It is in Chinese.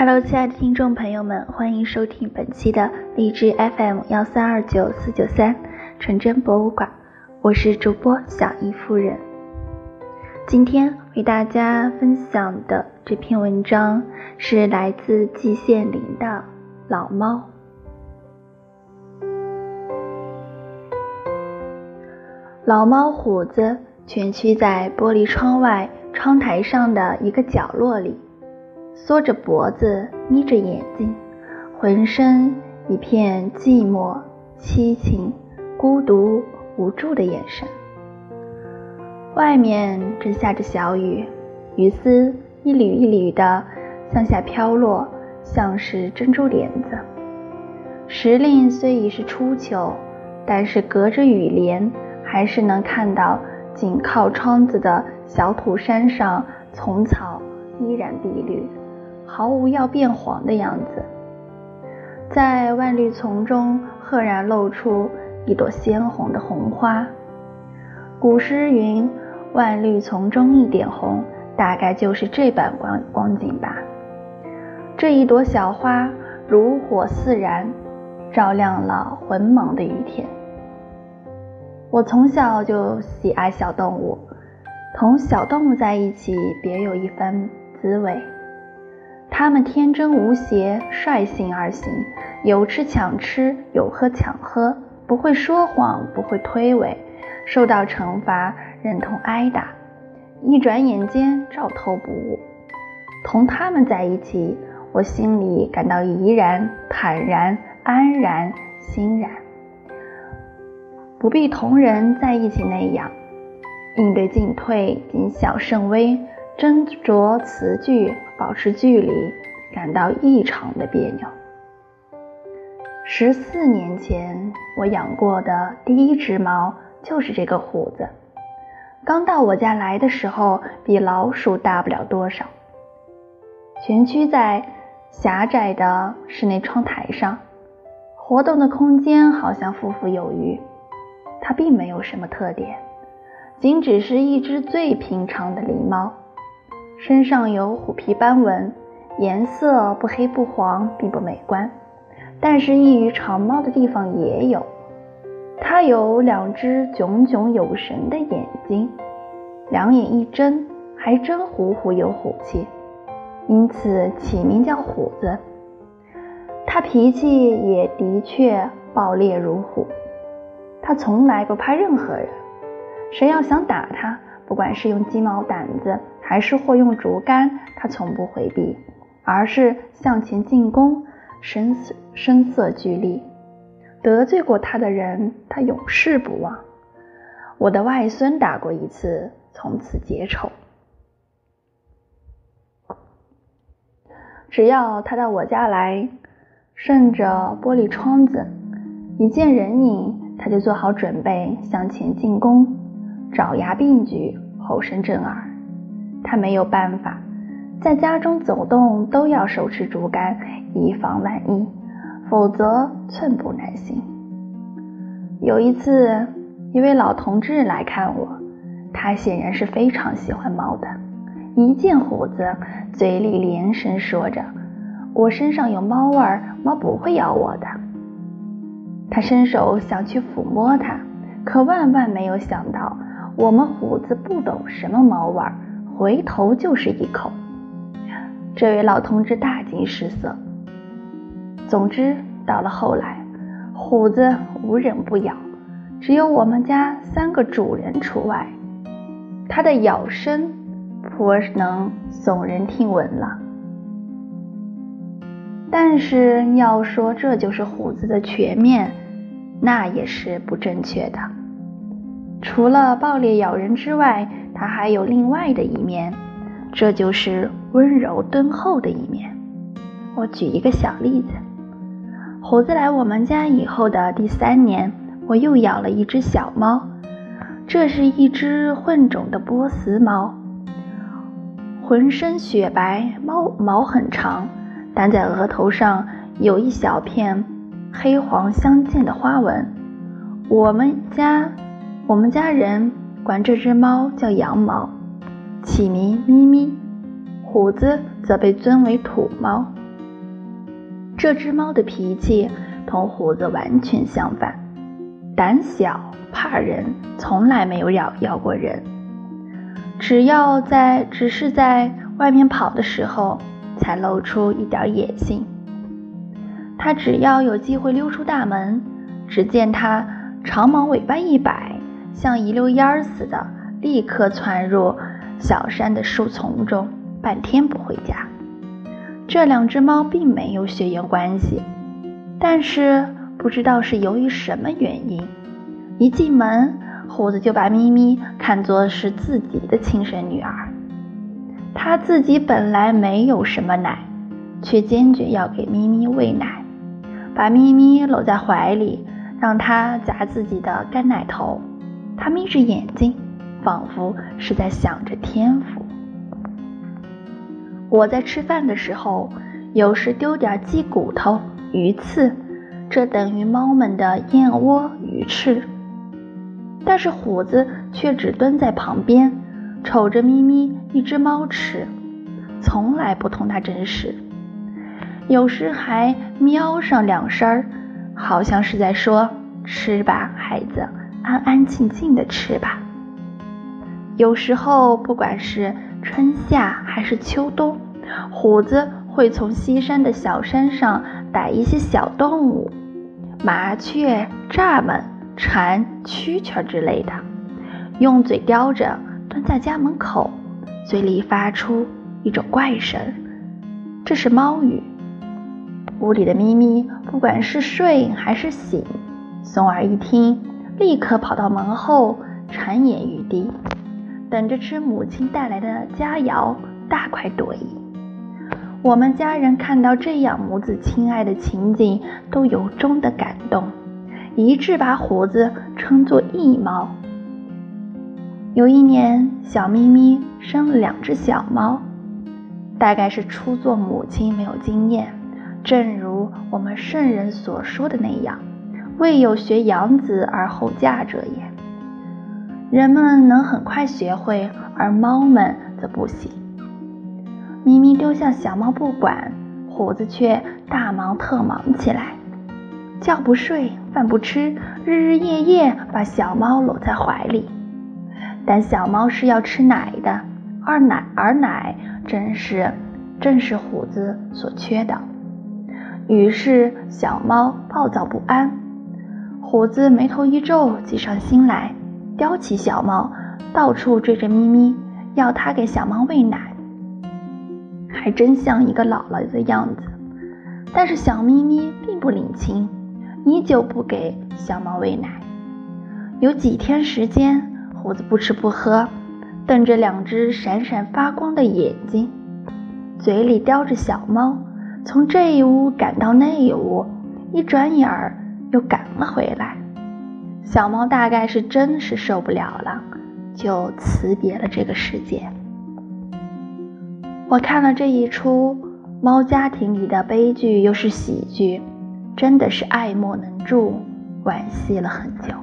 Hello，亲爱的听众朋友们，欢迎收听本期的荔枝 FM 幺三二九四九三纯真博物馆，我是主播小易夫人。今天为大家分享的这篇文章是来自季羡林的老猫。老猫虎子蜷曲在玻璃窗外窗台上的一个角落里。缩着脖子，眯着眼睛，浑身一片寂寞、凄情、孤独、无助的眼神。外面正下着小雨，雨丝一缕一缕的向下飘落，像是珍珠帘子。时令虽已是初秋，但是隔着雨帘，还是能看到紧靠窗子的小土山上，丛草依然碧绿。毫无要变黄的样子，在万绿丛中赫然露出一朵鲜红的红花。古诗云：“万绿丛中一点红”，大概就是这般光光景吧。这一朵小花如火似燃，照亮了浑茫的雨天。我从小就喜爱小动物，同小动物在一起，别有一番滋味。他们天真无邪，率性而行，有吃抢吃，有喝抢喝，不会说谎，不会推诿，受到惩罚忍痛挨打，一转眼间照偷不误。同他们在一起，我心里感到怡然、坦然、安然、欣然，不必同人在一起那样应对进退，谨小慎微。斟酌词句，保持距离，感到异常的别扭。十四年前，我养过的第一只猫就是这个虎子。刚到我家来的时候，比老鼠大不了多少，蜷曲在狭窄的室内窗台上，活动的空间好像富富有余。它并没有什么特点，仅只是一只最平常的狸猫。身上有虎皮斑纹，颜色不黑不黄，并不美观，但是异于长猫的地方也有。它有两只炯炯有神的眼睛，两眼一睁，还真虎虎有虎气，因此起名叫虎子。它脾气也的确暴烈如虎，它从来不怕任何人，谁要想打它，不管是用鸡毛掸子。还是或用竹竿，他从不回避，而是向前进攻，声色声色俱厉。得罪过他的人，他永世不忘。我的外孙打过一次，从此结仇。只要他到我家来，顺着玻璃窗子，一见人影，他就做好准备向前进攻，爪牙并举，吼声震耳。他没有办法，在家中走动都要手持竹竿，以防万一，否则寸步难行。有一次，一位老同志来看我，他显然是非常喜欢猫的，一见虎子，嘴里连声说着：“我身上有猫味儿，猫不会咬我的。”他伸手想去抚摸它，可万万没有想到，我们虎子不懂什么猫味儿。回头就是一口，这位老同志大惊失色。总之，到了后来，虎子无人不咬，只有我们家三个主人除外。它的咬声颇能耸人听闻了。但是要说这就是虎子的全面，那也是不正确的。除了暴烈咬人之外，它还有另外的一面，这就是温柔敦厚的一面。我举一个小例子：虎子来我们家以后的第三年，我又养了一只小猫，这是一只混种的波斯猫，浑身雪白，毛毛很长，但在额头上有一小片黑黄相间的花纹。我们家。我们家人管这只猫叫羊毛，起名咪咪；虎子则被尊为土猫，这只猫的脾气同虎子完全相反，胆小怕人，从来没有咬咬过人。只要在只是在外面跑的时候，才露出一点野性。它只要有机会溜出大门，只见它长毛尾巴一摆，像一溜烟儿似的，立刻窜入小山的树丛中，半天不回家。这两只猫并没有血缘关系，但是不知道是由于什么原因，一进门，虎子就把咪咪看作是自己的亲生女儿。他自己本来没有什么奶，却坚决要给咪咪喂奶，把咪咪搂在怀里，让它夹自己的干奶头。他眯着眼睛，仿佛是在想着天赋。我在吃饭的时候，有时丢点鸡骨头、鱼刺，这等于猫们的燕窝、鱼翅。但是虎子却只蹲在旁边，瞅着咪咪一只猫吃，从来不同它争食，有时还喵上两声儿，好像是在说：“吃吧，孩子，安安静静的吃吧。”有时候，不管是。春夏还是秋冬，虎子会从西山的小山上逮一些小动物，麻雀、蚱蜢、蝉、蛐蛐之类的，用嘴叼着，蹲在家门口，嘴里发出一种怪声，这是猫语。屋里的咪咪不管是睡还是醒，松儿一听，立刻跑到门后，沉眼欲滴。等着吃母亲带来的佳肴，大快朵颐。我们家人看到这样母子亲爱的情景，都由衷的感动，一致把虎子称作义猫。有一年，小咪咪生了两只小猫，大概是初做母亲没有经验，正如我们圣人所说的那样，未有学养子而后嫁者也。人们能很快学会，而猫们则不行。咪咪丢下小猫不管，虎子却大忙特忙起来，觉不睡，饭不吃，日日夜夜把小猫搂在怀里。但小猫是要吃奶的，而奶而奶正是正是虎子所缺的。于是小猫暴躁不安，虎子眉头一皱，计上心来。叼起小猫，到处追着咪咪，要它给小猫喂奶，还真像一个姥姥的样子。但是小咪咪并不领情，依旧不给小猫喂奶。有几天时间，虎子不吃不喝，瞪着两只闪闪发光的眼睛，嘴里叼着小猫，从这一屋赶到那一屋，一转眼儿又赶了回来。小猫大概是真是受不了了，就辞别了这个世界。我看了这一出猫家庭里的悲剧又是喜剧，真的是爱莫能助，惋惜了很久。